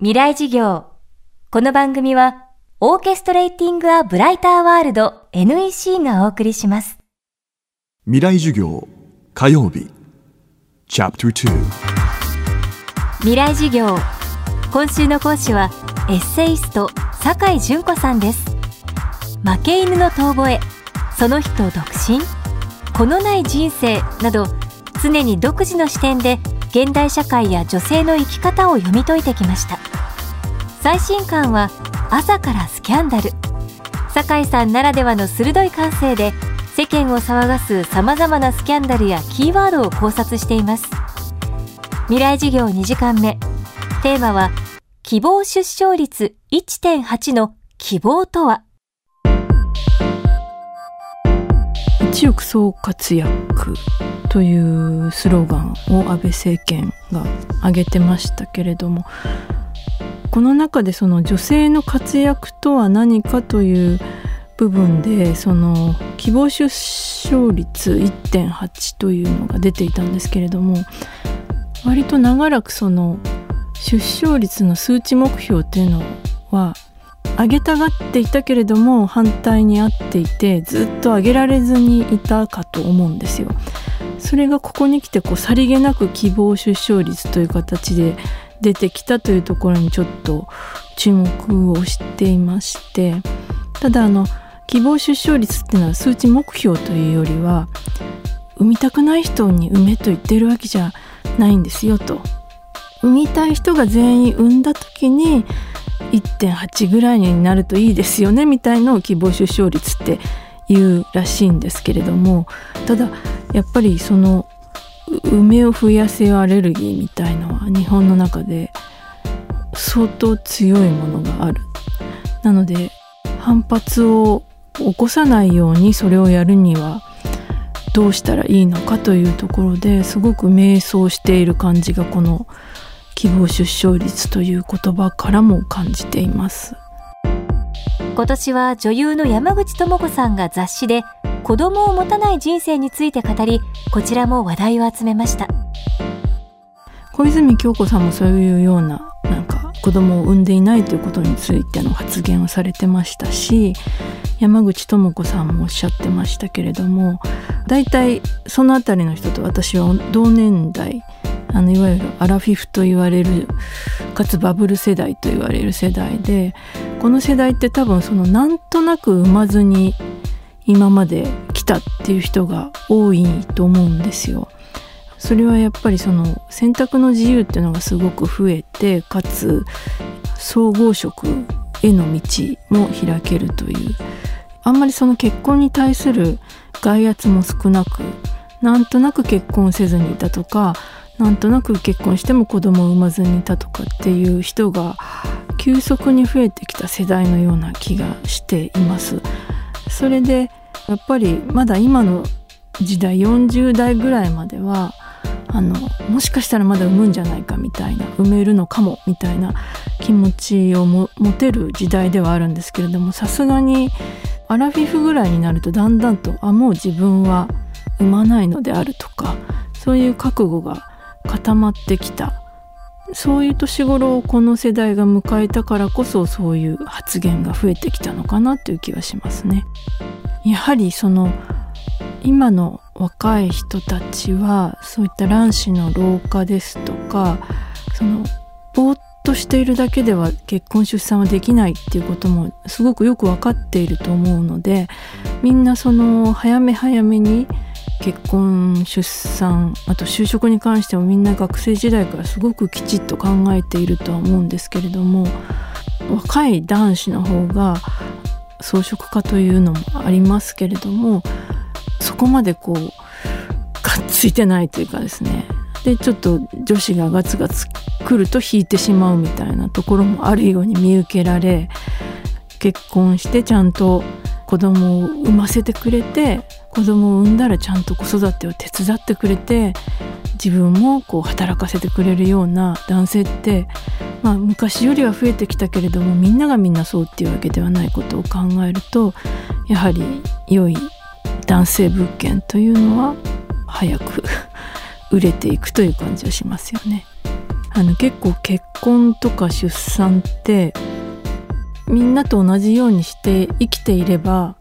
未来事業。この番組は、オーケストレーティング・ア・ブライター・ワールド NEC がお送りします。未来授業火曜日チャプター未来事業。今週の講師は、エッセイスト、酒井純子さんです。負け犬の遠吠え、その人独身、このない人生など、常に独自の視点で現代社会や女性の生き方を読み解いてきました最新刊は朝からスキャンダル。酒井さんならではの鋭い感性で世間を騒がすさまざまなスキャンダルやキーワードを考察しています。未来事業2時間目。テーマは希望出生率1.8の希望とは？一億総活躍というスローガンを安倍政権が挙げてましたけれどもこの中でその女性の活躍とは何かという部分でその希望出生率1.8というのが出ていたんですけれども割と長らくその出生率の数値目標っていうのは上げたがっていたけれども反対にあっていてずっと上げられずにいたかと思うんですよ。それがここに来てこうさりげなく希望出生率という形で出てきたというところにちょっと注目をしていましてただあの希望出生率っていうのは数値目標というよりは産みたくない人に産めと言ってるわけじゃないんですよと。産みたい人が全員産んだ時に1.8ぐらいになるといいですよねみたいのを希望出生率って言うらしいんですけれどもただやっぱりその梅を増やせアレルギーみたいのは日本の中で相当強いものがある。なので反発を起こさないようにそれをやるにはどうしたらいいのかというところですごく迷走している感じがこの希望出生率という言葉からも感じています今年は女優の山口智子さんが雑誌で子供を持たない人生について語りこちらも話題を集めました。小泉京子さんもそういうようななんか子供を産んでいないということについての発言をされてましたし山口智子さんもおっしゃってましたけれども大体その辺りの人と私は同年代あのいわゆるアラフィフと言われるかつバブル世代と言われる世代でこの世代って多分そのなんとなく産まずに今まで来たっていう人が多いと思うんですよ。それはやっぱりその選択の自由っていうのがすごく増えてかつ総合職への道も開けるというあんまりその結婚に対する外圧も少なくなんとなく結婚せずにいたとかなんとなく結婚しても子供を産まずにいたとかっていう人が急速に増えてきた世代のような気がしています。それでやっぱりまだ今の時代40代ぐらいまではあのもしかしたらまだ産むんじゃないかみたいな産めるのかもみたいな気持ちを持てる時代ではあるんですけれどもさすがにアラフィフぐらいになるとだんだんとあもう自分は産まないのであるとかそういう覚悟が固まってきたそういう年頃をこの世代が迎えたからこそそういう発言が増えてきたのかなという気がしますね。やはりその今の若い人たちはそういった卵子の老化ですとかそのぼーっとしているだけでは結婚出産はできないっていうこともすごくよく分かっていると思うのでみんなその早め早めに結婚出産あと就職に関してもみんな学生時代からすごくきちっと考えているとは思うんですけれども若い男子の方が装飾家というのもありますけれどもそこまでこうがっついてないというかですね。でちょっと女子がガツガツ来ると引いてしまうみたいなところもあるように見受けられ結婚してちゃんと子供を産ませてくれて子供を産んだらちゃんと子育てを手伝ってくれて自分もこう働かせてくれるような男性って、まあ、昔よりは増えてきたけれどもみんながみんなそうっていうわけではないことを考えるとやはり良い男性物件というのは早く 売れていくという感じはしますよね。あの結構結婚とか出産ってみんなと同じようにして生きていれば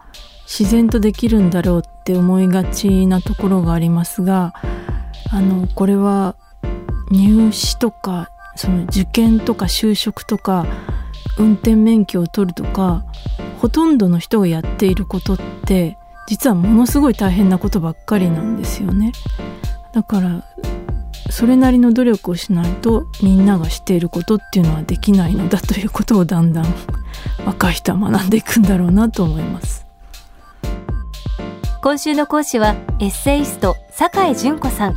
自然とできるんだろうって思いがちなところがありますがあのこれは入試とかその受験とか就職とか運転免許を取るとかほとんどの人がやっていることって実はものすごい大変なことばっかりなんですよね。だからそれなりの努力をしないとみんながしていることっていうのはできないのだということをだんだん若い人は学んでいくんだろうなと思います。今週の講師はエッセイスト酒井純子さん。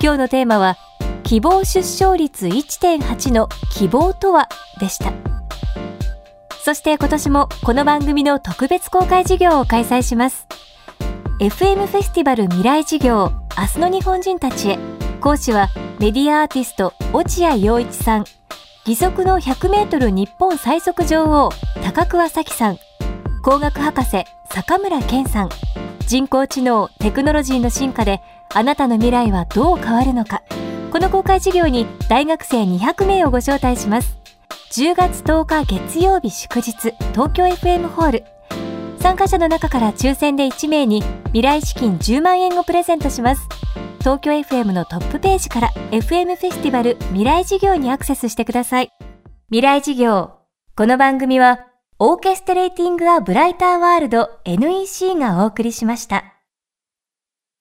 今日のテーマは希望出生率1.8の希望とはでした。そして今年もこの番組の特別公開授業を開催します。FM フェスティバル未来授業明日の日本人たちへ。講師はメディアアーティスト落合陽一さん。義足の 100m 日本最速女王高桑早紀さん。工学博士坂村健さん。人工知能テクノロジーの進化であなたの未来はどう変わるのか。この公開授業に大学生200名をご招待します。10月10日月曜日祝日東京 FM ホール。参加者の中から抽選で1名に未来資金10万円をプレゼントします。東京 FM のトップページから FM フェスティバル未来事業にアクセスしてください。未来事業この番組はオーケストレーティング・ア・ブライター・ワールド NEC がお送りしました。